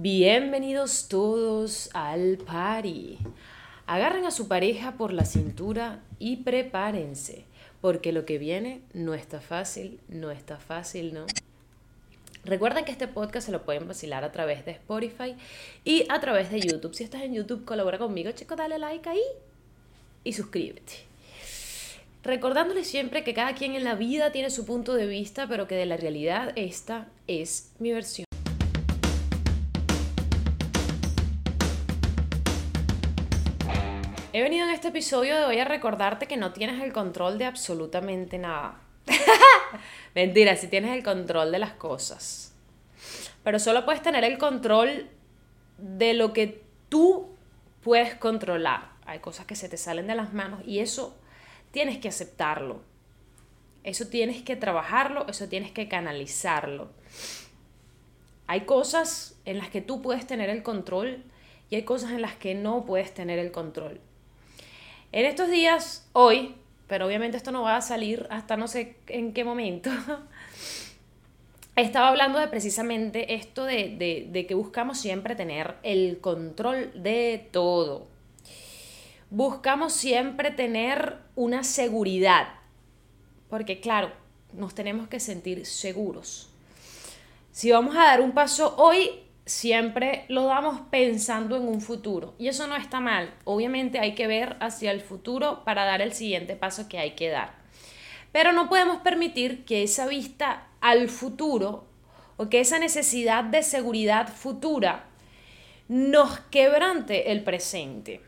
Bienvenidos todos al party. Agarren a su pareja por la cintura y prepárense, porque lo que viene no está fácil, no está fácil, ¿no? Recuerden que este podcast se lo pueden vacilar a través de Spotify y a través de YouTube. Si estás en YouTube, colabora conmigo, chico, dale like ahí y suscríbete. Recordándoles siempre que cada quien en la vida tiene su punto de vista, pero que de la realidad esta es mi versión. Este episodio de hoy a recordarte que no tienes el control de absolutamente nada. Mentira, si tienes el control de las cosas. Pero solo puedes tener el control de lo que tú puedes controlar. Hay cosas que se te salen de las manos y eso tienes que aceptarlo. Eso tienes que trabajarlo, eso tienes que canalizarlo. Hay cosas en las que tú puedes tener el control y hay cosas en las que no puedes tener el control. En estos días, hoy, pero obviamente esto no va a salir hasta no sé en qué momento, estaba hablando de precisamente esto de, que buscamos siempre tener el control de todo. Buscamos siempre tener una seguridad, porque claro, nos tenemos que sentir seguros. Si vamos a dar un paso hoy, siempre lo damos pensando en un futuro. Y eso no está mal. Obviamente hay que ver hacia el futuro para dar el siguiente paso que hay que dar. Pero no podemos permitir que esa vista al futuro o que esa necesidad de seguridad futura nos quebrante el presente.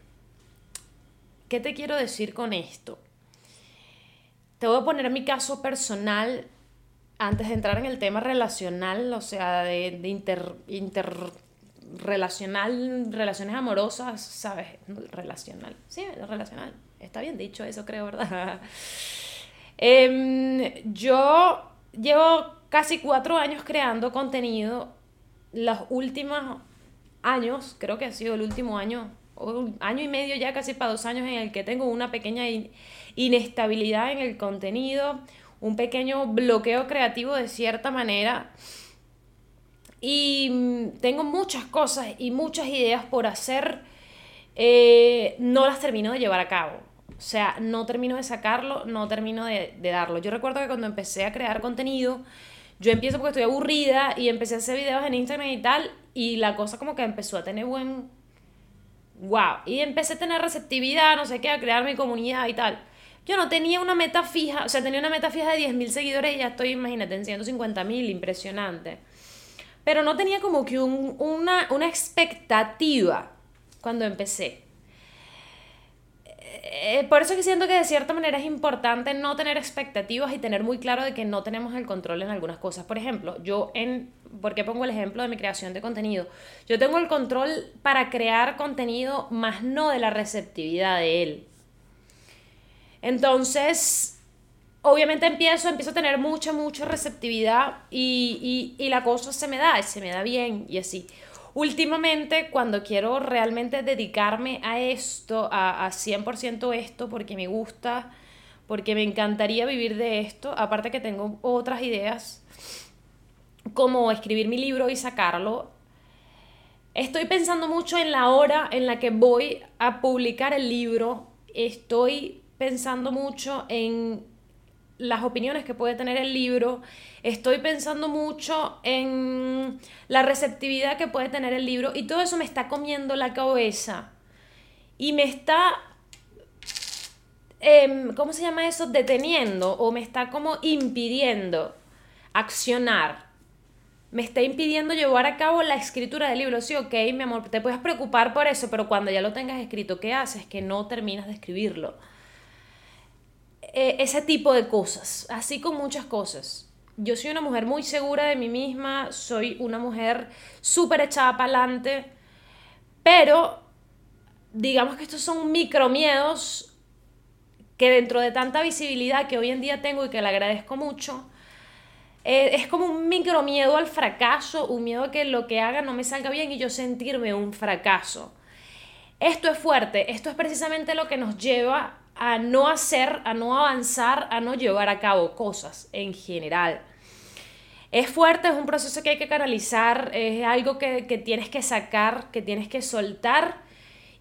¿Qué te quiero decir con esto? Te voy a poner mi caso personal antes de entrar en el tema relacional, o sea, de, de inter, interrelacional, relaciones amorosas, ¿sabes? Relacional. Sí, relacional. Está bien dicho eso, creo, ¿verdad? Em, yo llevo casi cuatro años creando contenido. Los últimos años, creo que ha sido el último año, un año y medio ya, casi para dos años, en el que tengo una pequeña inestabilidad en el contenido un pequeño bloqueo creativo de cierta manera. Y mm, tengo muchas cosas y muchas ideas por hacer, eh, no las termino de llevar a cabo. O sea, no termino de sacarlo, no termino de, de, darlo. Yo recuerdo que cuando empecé a crear contenido, yo empiezo porque estoy aburrida y empecé a hacer videos en Instagram y tal, y la cosa como que empezó a tener buen... ¡Wow! Y empecé a tener receptividad, no sé qué, a crear mi comunidad y tal. Yo no tenía una meta fija, o sea, tenía una meta fija de 10.000 seguidores y ya estoy, imagínate, en 150.000, impresionante. Pero no tenía como que una, una expectativa cuando empecé. Eh, por eso que siento que de cierta manera es importante no tener expectativas y tener muy claro de que no tenemos el control en algunas cosas. Por ejemplo, yo en, ¿por qué pongo el ejemplo de mi creación de contenido? Yo tengo el control para crear contenido, más no de la receptividad de él. Entonces, obviamente empiezo, empiezo a tener mucha, mucha receptividad y, la cosa se me da, se me da bien y así. Últimamente, cuando quiero realmente dedicarme a esto, a, a 100% esto, porque me gusta, porque me encantaría vivir de esto, aparte que tengo otras ideas, como escribir mi libro y sacarlo, estoy pensando mucho en la hora en la que voy a publicar el libro, estoy pensando mucho en las opiniones que puede tener el libro, estoy pensando mucho en la receptividad que puede tener el libro y todo eso me está comiendo la cabeza y me está, em, ¿cómo se llama eso? Deteniendo o me está como impidiendo accionar. Me está impidiendo llevar a cabo la escritura del libro. Sí, ok, mi amor, te puedes preocupar por eso, pero cuando ya lo tengas escrito, ¿qué haces? Que no terminas de escribirlo. Eh, ese tipo de cosas, así con muchas cosas. Yo soy una mujer muy segura de mí misma, soy una mujer súper echada para adelante, pero digamos que estos son micromiedos que dentro de tanta visibilidad que hoy en día tengo y que le agradezco mucho, eh, es como un micromiedo al fracaso, un miedo a que lo que haga no me salga bien y yo sentirme un fracaso. Esto es fuerte, esto es precisamente lo que nos lleva a no hacer, a no avanzar, a no llevar a cabo cosas en general. es fuerte, es un proceso que hay que canalizar, es algo que, que tienes que sacar, que tienes que soltar.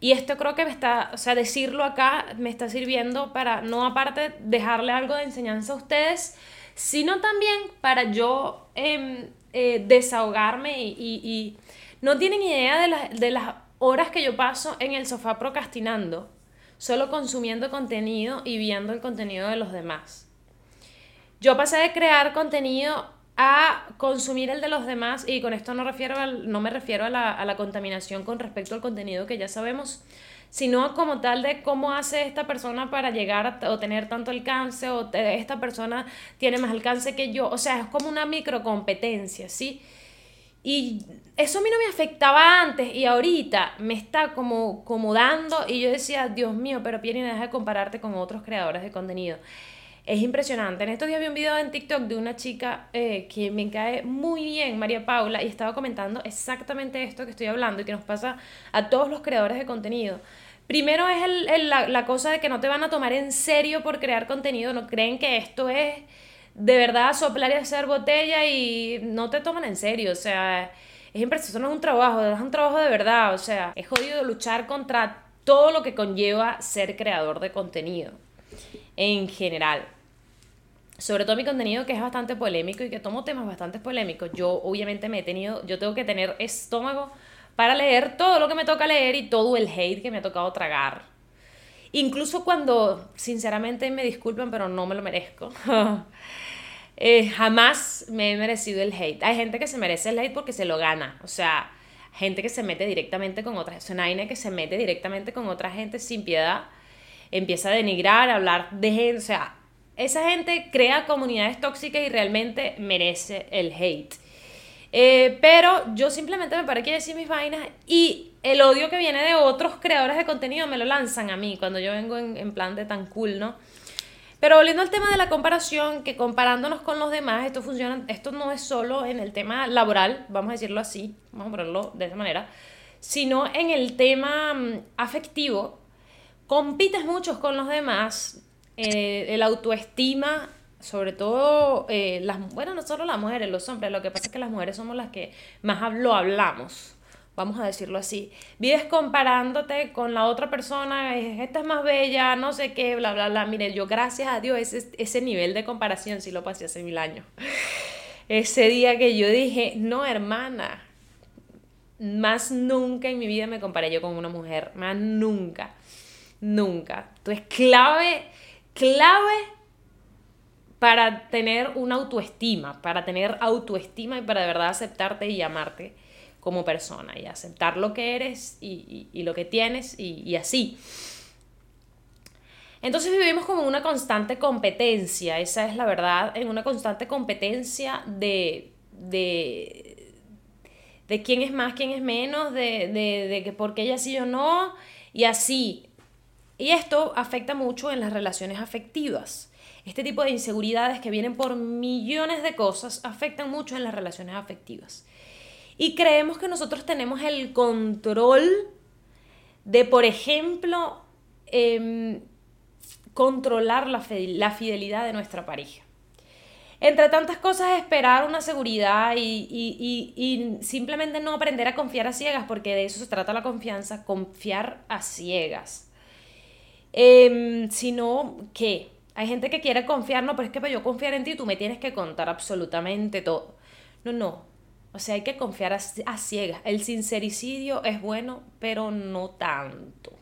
Y esto creo que me está, o sea, decirlo acá me está sirviendo para, no aparte dejarle algo de enseñanza a ustedes, sino también para yo em, eh, desahogarme y, y, no tienen idea de, de las horas que yo paso en el sofá procrastinando, solo consumiendo contenido y viendo el contenido de los demás. Yo pasé de crear contenido a consumir el de los demás y con esto no, refiero al, no me refiero a la, a la contaminación con respecto al contenido que ya sabemos, sino como tal de cómo hace esta persona para llegar o tener tanto alcance o esta persona tiene más alcance que yo, o sea, es como una microcompetencia, ¿sí? Y eso a mí no me afectaba antes y ahorita me está como, como dando y yo decía, Dios mío, pero Pierre, deja de compararte con otros creadores de contenido. Es impresionante. En estos días vi un video en TikTok de una chica eh, que me cae muy bien, María Paula, y estaba comentando exactamente esto que estoy hablando y que nos pasa a todos los creadores de contenido. Primero es el, la, la, cosa de que no te van a tomar en serio por crear contenido, no creen que esto es de verdad soplar y hacer botella y no te toman en serio, o sea, es impresionante, no es un trabajo, es un trabajo de verdad, o sea, es jodido luchar contra todo lo que conlleva ser creador de contenido en general sobre todo mi contenido que es bastante polémico y que tomo temas bastante polémicos, yo obviamente me he tenido, yo tengo que tener estómago para leer todo lo que me toca leer y todo el hate que me ha tocado tragar. Incluso cuando, sinceramente, me disculpen, pero no me lo merezco. eh, jamás me he merecido el hate. Hay gente que se merece el hate porque se lo gana. O sea, gente que se mete directamente con otra. Una que se mete directamente con otra gente sin piedad. Empieza a denigrar, a hablar de gente. O sea, esa gente crea comunidades tóxicas y realmente merece el hate. Eh, pero yo simplemente me paré que decir mis vainas y el odio que viene de otros creadores de contenido me lo lanzan a mí cuando yo vengo en, en plan de tan cool, ¿no? Pero volviendo al tema de la comparación, que comparándonos con los demás, esto funciona, esto no es solo en el tema laboral, vamos a decirlo así, vamos a ponerlo de esa manera, sino en el tema mm, afectivo. Compites mucho con los demás, eh, el autoestima, sobre todo eh, las, bueno, no solo las mujeres, los hombres, lo que pasa es que las mujeres somos las que más lo hablamos, vamos a decirlo así. Vives comparándote con la otra persona, esta es más bella, no sé qué, bla, bla, bla. Mire, yo gracias a Dios ese, ese nivel de comparación sí lo pasé hace mil años. Ese día que yo dije, no, hermana, más nunca en mi vida me comparé yo con una mujer, más nunca, nunca. Tú es clave clave para tener una autoestima, para tener autoestima y para de verdad aceptarte y amarte como persona y aceptar lo que eres y, lo que tienes y, así. Entonces vivimos como una constante competencia, esa es la verdad, en una constante competencia de, de, de quién es más, quién es menos, de, de, de que por qué ella sí o no, y así. Y esto afecta mucho en las relaciones afectivas. Este tipo de inseguridades que vienen por millones de cosas afectan mucho en las relaciones afectivas. Y creemos que nosotros tenemos el control de, por ejemplo, em, controlar la, fidelidad de nuestra pareja. Entre tantas cosas, esperar una seguridad y, y, simplemente no aprender a confiar a ciegas, porque de eso se trata la confianza, confiar a ciegas. Eh, sino que hay gente que quiere confiar, no, pero es que para yo confiar en ti tú me tienes que contar absolutamente todo. No, no. O sea, hay que confiar a, a ciegas. El sincericidio es bueno, pero no tanto.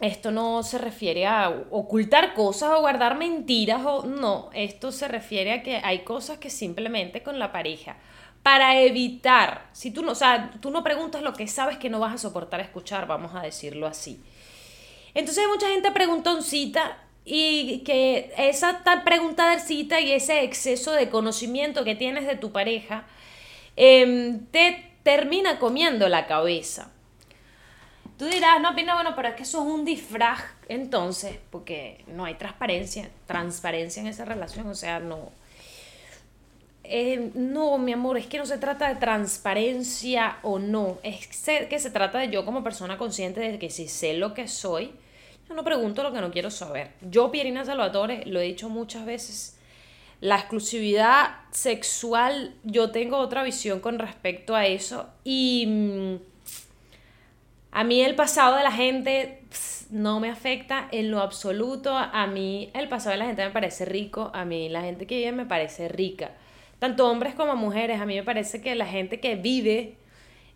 Esto no se refiere a ocultar cosas o guardar mentiras o no, esto se refiere a que hay cosas que simplemente con la pareja para evitar, si tú no, o sea, tú no preguntas lo que sabes que no vas a soportar escuchar, vamos a decirlo así. Entonces hay mucha gente preguntoncita y que esa tal preguntadecita y ese exceso de conocimiento que tienes de tu pareja em, te termina comiendo la cabeza. Tú dirás, no, Pina, bueno, pero es que eso es un disfraz entonces, porque no hay transparencia, transparencia en esa relación, o sea, no. Eh, no, mi amor, es que no se trata de transparencia o no, es que se trata de yo como persona consciente de que si sé lo que soy, no pregunto lo que no quiero saber. Yo, Pierina Salvatore, lo he dicho muchas veces, La exclusividad sexual, yo tengo otra visión con respecto a eso. Y mm, a mí el pasado de la gente no me afecta en lo absoluto. A mí el pasado de la gente me parece rico. A mí la gente que vive me parece rica. Tanto hombres como mujeres. A mí me parece que la gente que vive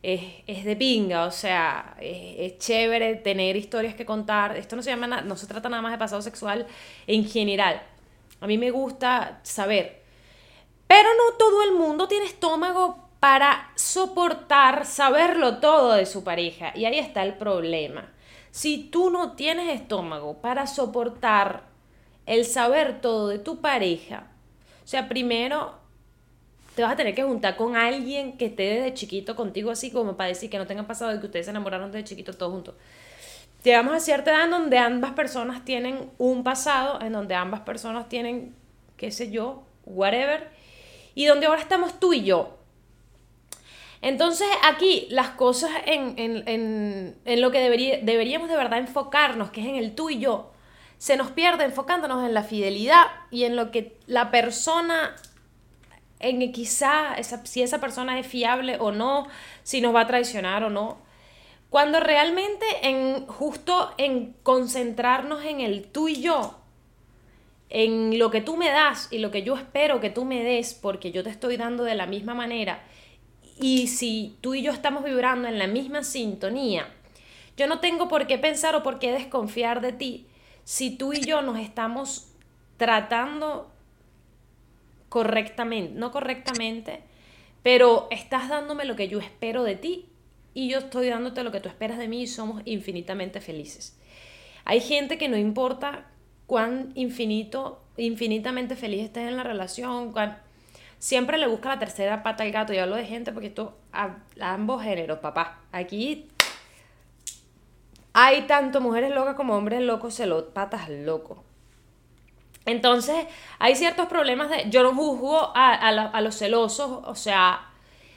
es, de pinga, o sea, es, chévere tener historias que contar. Esto no se llama, no se trata nada más de pasado sexual en general. A mí me gusta saber. Pero no todo el mundo tiene estómago para soportar saberlo todo de su pareja. Y ahí está el problema. Si tú no tienes estómago para soportar el saber todo de tu pareja, o sea, primero te vas a tener que juntar con alguien que esté desde chiquito contigo así como para decir que no tengan pasado de que ustedes se enamoraron desde chiquito todos juntos. Llegamos a cierta edad en donde ambas personas tienen un pasado, en donde ambas personas tienen, qué sé yo, whatever, y donde ahora estamos tú y yo. Entonces aquí las cosas en, en, en, en lo que debería, deberíamos de verdad enfocarnos, que es en el tú y yo, se nos pierde enfocándonos en la fidelidad y en lo que la persona en quizá esa, si esa persona es fiable o no, si nos va a traicionar o no. Cuando realmente en justo en concentrarnos en el tú y yo, en lo que tú me das y lo que yo espero que tú me des, porque yo te estoy dando de la misma manera, y si tú y yo estamos vibrando en la misma sintonía, yo no tengo por qué pensar o por qué desconfiar de ti si tú y yo nos estamos tratando correctamente, no correctamente, pero estás dándome lo que yo espero de ti y yo estoy dándote lo que tú esperas de mí y somos infinitamente felices. Hay gente que no importa cuán infinito, infinitamente feliz estés en la relación, siempre le busca la tercera pata al gato. Y hablo de gente porque esto a, ambos géneros, papá. Aquí hay tanto mujeres locas como hombres locos, patas locos. Entonces, hay ciertos problemas de... Yo no juzgo a, los celosos, o sea,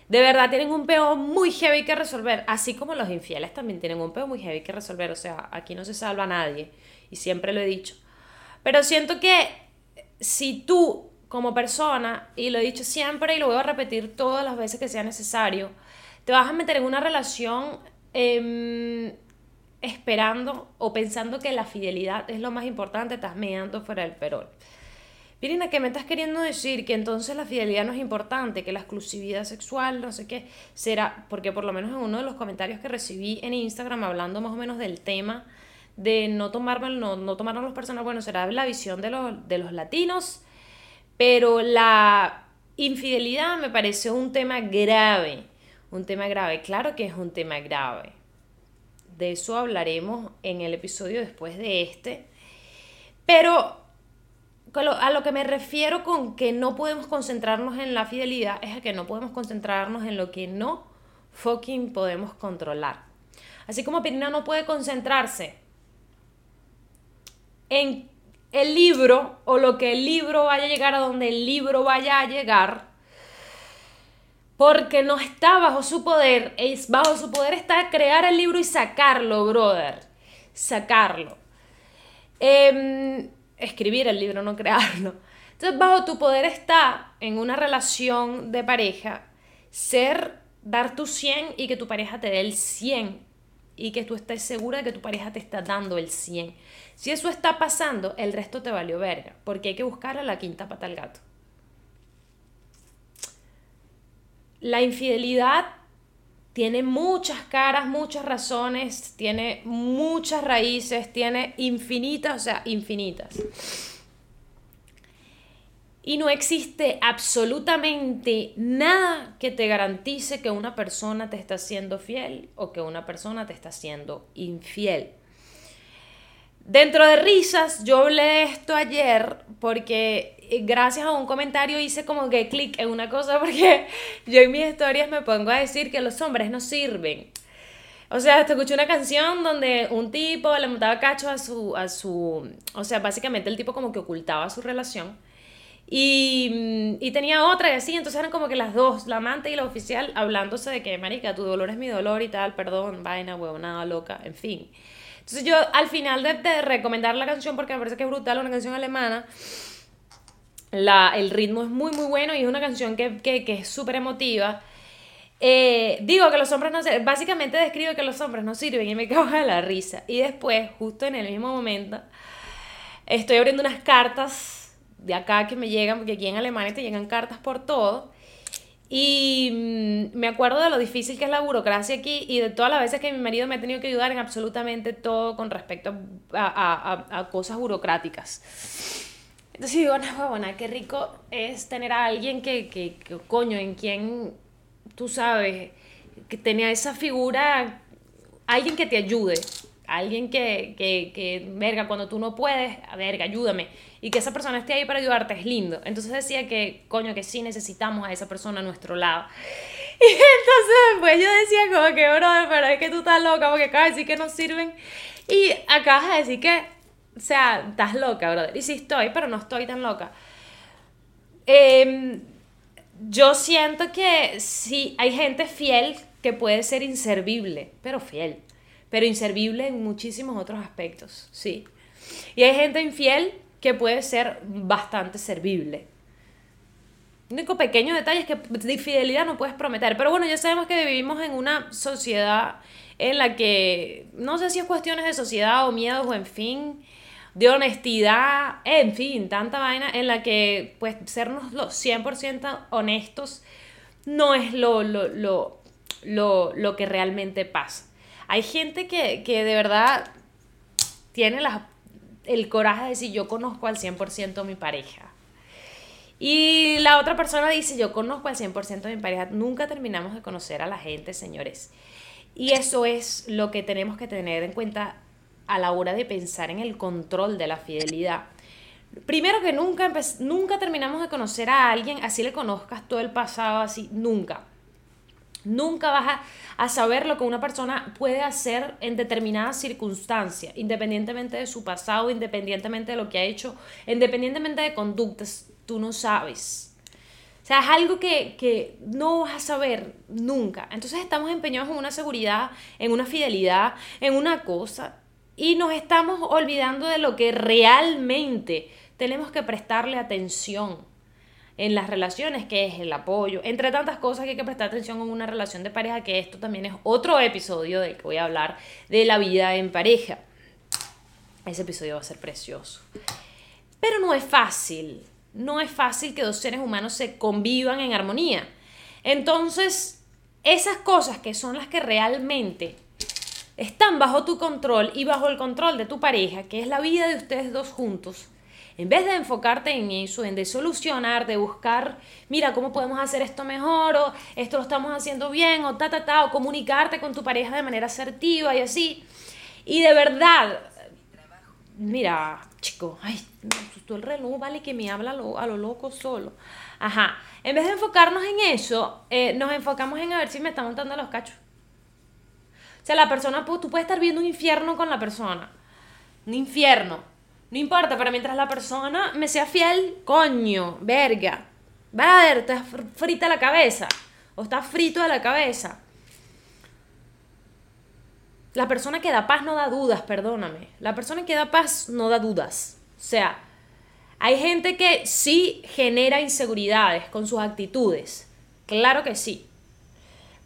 de verdad tienen un peo muy heavy que resolver, así como los infieles también tienen un peo muy heavy que resolver, o sea, aquí no se salva a nadie, y siempre lo he dicho. Pero siento que si tú, como persona, y lo he dicho siempre y lo voy a repetir todas las veces que sea necesario, te vas a meter en una relación... Em, esperando o pensando que la fidelidad es lo más importante, estás meando fuera del perol. Pirina, ¿qué me estás queriendo decir? Que entonces la fidelidad no es importante, que la exclusividad sexual, no sé qué, será, porque por lo menos en uno de los comentarios que recibí en Instagram hablando más o menos del tema de no tomarme, no, no tomarnos los personas, bueno, será la visión de los, de los latinos, pero la infidelidad me parece un tema grave, un tema grave, claro que es un tema grave de eso hablaremos en el episodio después de este. Pero a lo que me refiero con que no podemos concentrarnos en la fidelidad es a que no podemos concentrarnos en lo que no fucking podemos controlar. Así como Pirina no puede concentrarse en el libro o lo que el libro vaya a llegar a donde el libro vaya a llegar, porque no está bajo su poder, es bajo su poder está crear el libro y sacarlo, brother, sacarlo. Em, escribir el libro, no crearlo. Entonces, bajo tu poder está en una relación de pareja ser, dar tu 100 y que tu pareja te dé el 100 y que tú estés segura de que tu pareja te está dando el 100. Si eso está pasando, el resto te valió verga, porque hay que buscar a la quinta pata al gato. La infidelidad tiene muchas caras, muchas razones, tiene muchas raíces, tiene infinitas, o sea, infinitas. Y no existe absolutamente nada que te garantice que una persona te está siendo fiel o que una persona te está siendo infiel. Dentro de risas, yo hablé esto ayer porque gracias a un comentario hice como que clic en una cosa porque yo en mis historias me pongo a decir que los hombres no sirven. O sea, te escuché una canción donde un tipo le montaba cacho a su, a su, o sea, básicamente el tipo como que ocultaba su relación. Y, y, tenía otra y así, entonces eran como que las dos, la amante y la oficial, hablándose de que, marica, tu dolor es mi dolor y tal, perdón, vaina, nada loca, en fin. Entonces yo al final de, de recomendar la canción, porque me parece que es brutal, una canción alemana, La, el ritmo es muy, muy bueno y es una canción que, que, que es súper emotiva. Eh, digo que los hombres no sirven, básicamente describe que los hombres no sirven y me cago de la risa. Y después, justo en el mismo momento, estoy abriendo unas cartas de acá que me llegan, porque aquí en Alemania te llegan cartas por todo. Y mm, me acuerdo de lo difícil que es la burocracia aquí y de todas las veces que mi marido me ha tenido que ayudar en absolutamente todo con respecto a, a, a cosas burocráticas. Entonces digo, no, qué rico es tener a alguien que, que, que coño, en quien tú sabes, que tenía esa figura, alguien que te ayude, alguien que, que, que, verga, cuando tú no puedes, verga, ayúdame. Y que esa persona esté ahí para ayudarte es lindo. Entonces decía que, coño, que sí necesitamos a esa persona a nuestro lado. Y entonces después yo decía como que, bro, pero es que tú estás loca porque acabas de decir que no sirven. Y acabas de decir que, o sea, estás loca, brother. Y sí estoy, pero no estoy tan loca. Eh, yo siento que sí, hay gente fiel que puede ser inservible, pero fiel, pero inservible en muchísimos otros aspectos, sí. Y hay gente infiel que puede ser bastante servible. El único pequeño detalle es que de infidelidad no puedes prometer. Pero bueno, ya sabemos que vivimos en una sociedad en la que no sé si es cuestiones de sociedad o miedos o en fin, de honestidad, en fin, tanta vaina en la que pues sernos los 100% honestos no es lo, lo, lo, lo, lo que realmente pasa. Hay gente que, que de verdad tiene el coraje de decir yo conozco al 100% a mi pareja. Y la otra persona dice yo conozco al 100% a mi pareja. Nunca terminamos de conocer a la gente, señores. Y eso es lo que tenemos que tener en cuenta a la hora de pensar en el control de la fidelidad. Primero que nunca, nunca terminamos de conocer a alguien, así le conozcas todo el pasado, así, nunca. Nunca vas a, saber lo que una persona puede hacer en determinadas circunstancias, independientemente de su pasado, independientemente de lo que ha hecho, independientemente de conductas, tú no sabes. O sea, es algo que, que no vas a saber nunca. Entonces estamos empeñados en una seguridad, en una fidelidad, en una cosa y nos estamos olvidando de lo que realmente tenemos que prestarle atención en las relaciones, que es el apoyo, entre tantas cosas que hay que prestar atención en una relación de pareja, que esto también es otro episodio del que voy a hablar de la vida en pareja. Ese episodio va a ser precioso. Pero no es fácil, no es fácil que dos seres humanos se convivan en armonía. Entonces, esas cosas que son las que realmente están bajo tu control y bajo el control de tu pareja, que es la vida de ustedes dos juntos, en vez de enfocarte en eso, en de solucionar, de buscar, mira, ¿cómo podemos hacer esto mejor? O esto lo estamos haciendo bien, o ta, ta, ta, o comunicarte con tu pareja de manera asertiva y así. Y de verdad, mira, chico, ay, me el reloj, vale, que me habla a lo, a lo loco solo. Ajá, en vez de enfocarnos en eso, eh, nos enfocamos en a ver si me está montando los cachos. Sea, la persona, tú puedes estar viendo un infierno con la persona. Un infierno. No importa, pero mientras la persona me sea fiel, coño, verga. ver, estás frita la cabeza. O estás frito de la cabeza. La persona que da paz no da dudas, perdóname. La persona que da paz no da dudas. O sea, hay gente que sí genera inseguridades con sus actitudes. Claro que sí.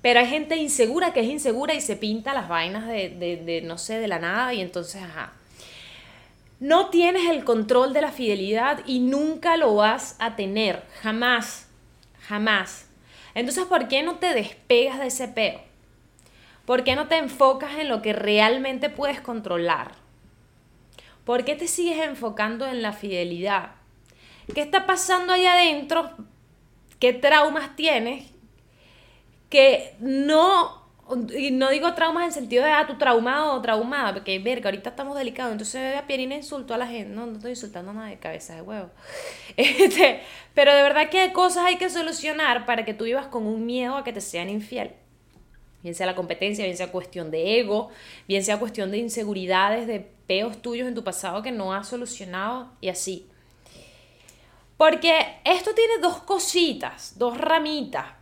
Pero hay gente insegura que es insegura y se pinta las vainas de, de, no sé, de la nada y entonces, ajá. No tienes el control de la fidelidad y nunca lo vas a tener, jamás, jamás. Entonces, ¿por qué no te despegas de ese peo? ¿Por qué no te enfocas en lo que realmente puedes controlar? ¿Por qué te sigues enfocando en la fidelidad? ¿Qué está pasando ahí adentro? ¿Qué traumas tienes? Que no, y no digo traumas en sentido de, ah, tu traumado o traumada, porque verga, ahorita estamos delicados, entonces a Pierina insultó a la gente, no, no estoy insultando a nadie, cabeza de huevo. Este, pero de verdad que cosas hay que solucionar para que tú vivas con un miedo a que te sean infiel. Bien sea la competencia, bien sea cuestión de ego, bien sea cuestión de inseguridades, de peos tuyos en tu pasado que no has solucionado y así. Porque esto tiene dos cositas, dos ramitas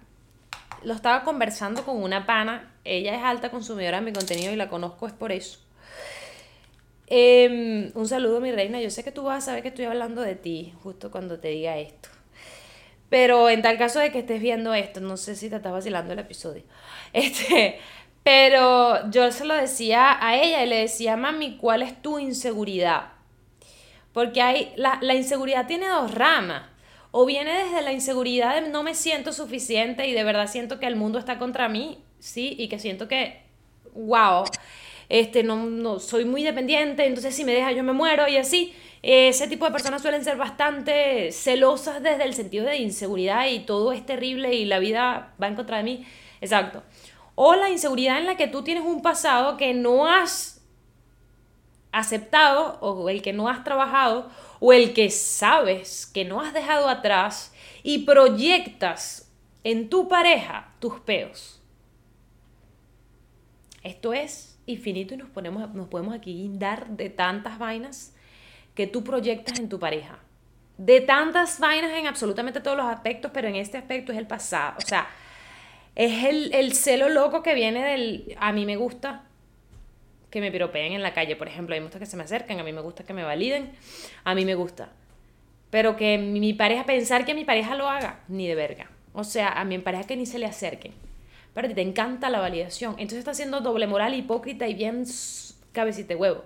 lo estaba conversando con una pana, ella es alta consumidora de mi contenido y la conozco es por eso. Em, un saludo, mi reina. Yo sé que tú vas a saber que estoy hablando de ti justo cuando te diga esto. Pero en tal caso de que estés viendo esto, no sé si te estás vacilando el episodio. Este, pero yo se lo decía a ella y le decía, mami, ¿cuál es tu inseguridad? Porque hay, la, la inseguridad tiene dos ramas. O viene desde la inseguridad de no me siento suficiente y de verdad siento que el mundo está contra mí, sí, y que siento que, wow, este, no, no soy muy dependiente, entonces si me deja yo me muero y así. Ese tipo de personas suelen ser bastante celosas desde el sentido de inseguridad y todo es terrible y la vida va en contra de mí. Exacto. O la inseguridad en la que tú tienes un pasado que no has aceptado o el que no has trabajado o el que sabes que no has dejado atrás y proyectas en tu pareja tus peos. Esto es infinito y nos, ponemos, nos podemos aquí guindar de tantas vainas que tú proyectas en tu pareja. De tantas vainas en absolutamente todos los aspectos, pero en este aspecto es el pasado. O sea, es el, el celo loco que viene del... A mí me gusta que me piropeen en la calle, por ejemplo. A mí me gusta que se me acerquen, a mí me gusta que me validen, a mí me gusta. Pero que mi pareja, pensar que mi pareja lo haga, ni de verga. O sea, a mi pareja que ni se le acerquen. Pero a te encanta la validación. Entonces está siendo doble moral, hipócrita y bien cabecita de huevo.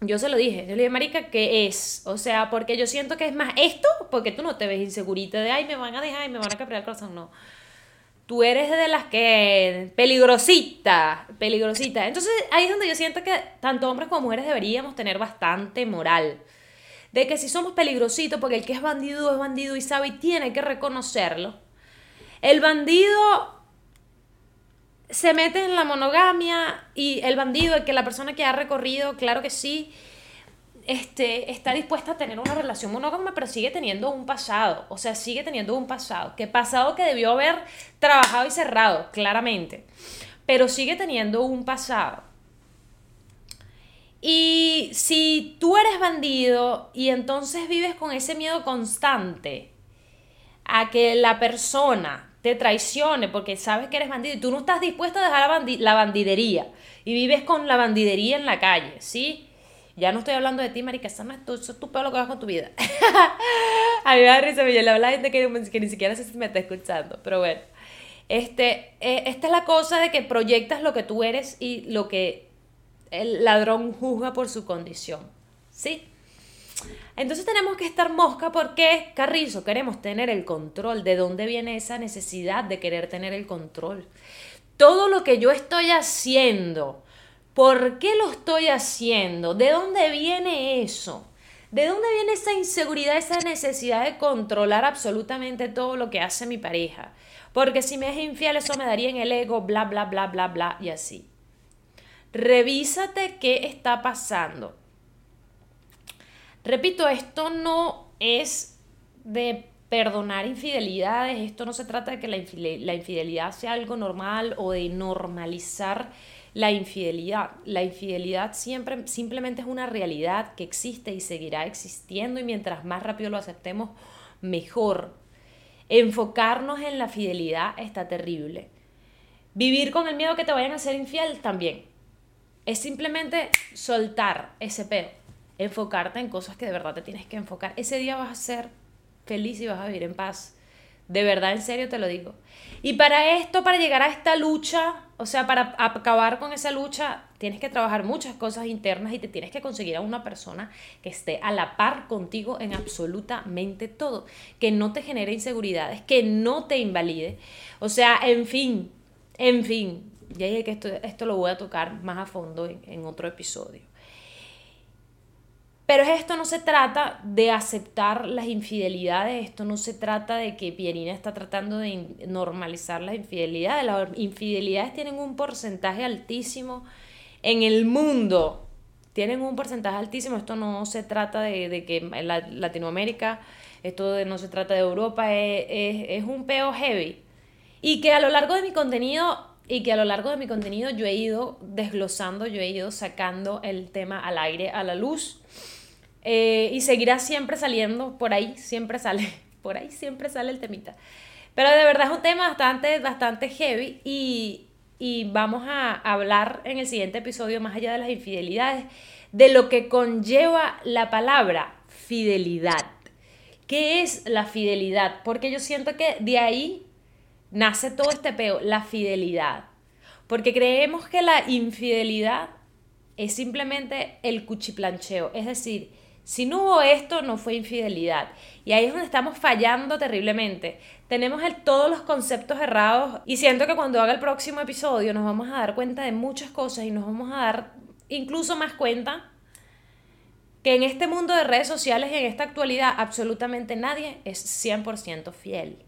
Yo se lo dije, yo le dije, marica, ¿qué es? O sea, porque yo siento que es más esto, porque tú no te ves insegurita de, ay, me van a dejar y me van a capar el corazón, no tú eres de las que peligrosita, peligrosita. Entonces ahí es donde yo siento que tanto hombres como mujeres deberíamos tener bastante moral. De que si somos peligrositos, porque el que es bandido es bandido y sabe y tiene que reconocerlo. El bandido se mete en la monogamia y el bandido, el que la persona que ha recorrido, claro que sí, este, está dispuesta a tener una relación monógama, pero sigue teniendo un pasado. O sea, sigue teniendo un pasado. Que pasado que debió haber trabajado y cerrado, claramente. Pero sigue teniendo un pasado. Y si tú eres bandido y entonces vives con ese miedo constante a que la persona te traicione porque sabes que eres bandido y tú no estás dispuesto a dejar la, la bandidería y vives con la bandidería en la calle, ¿sí? Ya no estoy hablando de ti, marica, eso no es tu, eso es tu pelo que vas con tu vida. a mí me da risa, yo le hablo a gente que, que, ni siquiera sé si me está escuchando, pero bueno. Este, eh, esta es la cosa de que proyectas lo que tú eres y lo que el ladrón juzga por su condición. ¿Sí? Entonces tenemos que estar mosca porque, Carrizo, queremos tener el control. ¿De dónde viene esa necesidad de querer tener el control? Todo lo que yo estoy haciendo ¿Por qué lo estoy haciendo? ¿De dónde viene eso? ¿De dónde viene esa inseguridad, esa necesidad de controlar absolutamente todo lo que hace mi pareja? Porque si me es infiel, eso me daría en el ego, bla, bla, bla, bla, bla, y así. Revísate qué está pasando. Repito, esto no es de perdonar infidelidades, esto no se trata de que la infidelidad sea algo normal o de normalizar la infidelidad. La infidelidad siempre simplemente es una realidad que existe y seguirá existiendo y mientras más rápido lo aceptemos, mejor. Enfocarnos en la fidelidad está terrible. Vivir con el miedo que te vayan a ser infiel también. Es simplemente soltar ese pedo. Enfocarte en cosas que de verdad te tienes que enfocar. Ese día vas a ser feliz y vas a vivir en paz. De verdad, en serio te lo digo. Y para esto, para llegar a esta lucha, o sea, para acabar con esa lucha, tienes que trabajar muchas cosas internas y te tienes que conseguir a una persona que esté a la par contigo en absolutamente todo, que no te genere inseguridades, que no te invalide. O sea, en fin, en fin, ya dije que esto, esto lo voy a tocar más a fondo en, en otro episodio. Pero esto no se trata de aceptar las infidelidades, esto no se trata de que Pierina está tratando de normalizar las infidelidades. Las infidelidades tienen un porcentaje altísimo en el mundo. Tienen un porcentaje altísimo. Esto no se trata de, que en Latinoamérica, esto no se trata de Europa, es, es un peo heavy. Y que a lo largo de mi contenido y que a lo largo de mi contenido yo he ido desglosando, yo he ido sacando el tema al aire, a la luz eh, y seguirá siempre saliendo, por ahí siempre sale, por ahí siempre sale el temita. Pero de verdad es un tema bastante, bastante heavy y, y vamos a hablar en el siguiente episodio, más allá de las infidelidades, de lo que conlleva la palabra fidelidad. ¿Qué es la fidelidad? Porque yo siento que de ahí nace todo este peo, la fidelidad. Porque creemos que la infidelidad es simplemente el cuchiplancheo. Es decir, si no hubo esto, no fue infidelidad. Y ahí es donde estamos fallando terriblemente. Tenemos todos los conceptos errados y siento que cuando haga el próximo episodio nos vamos a dar cuenta de muchas cosas y nos vamos a dar incluso más cuenta que en este mundo de redes sociales y en esta actualidad absolutamente nadie es 100% fiel.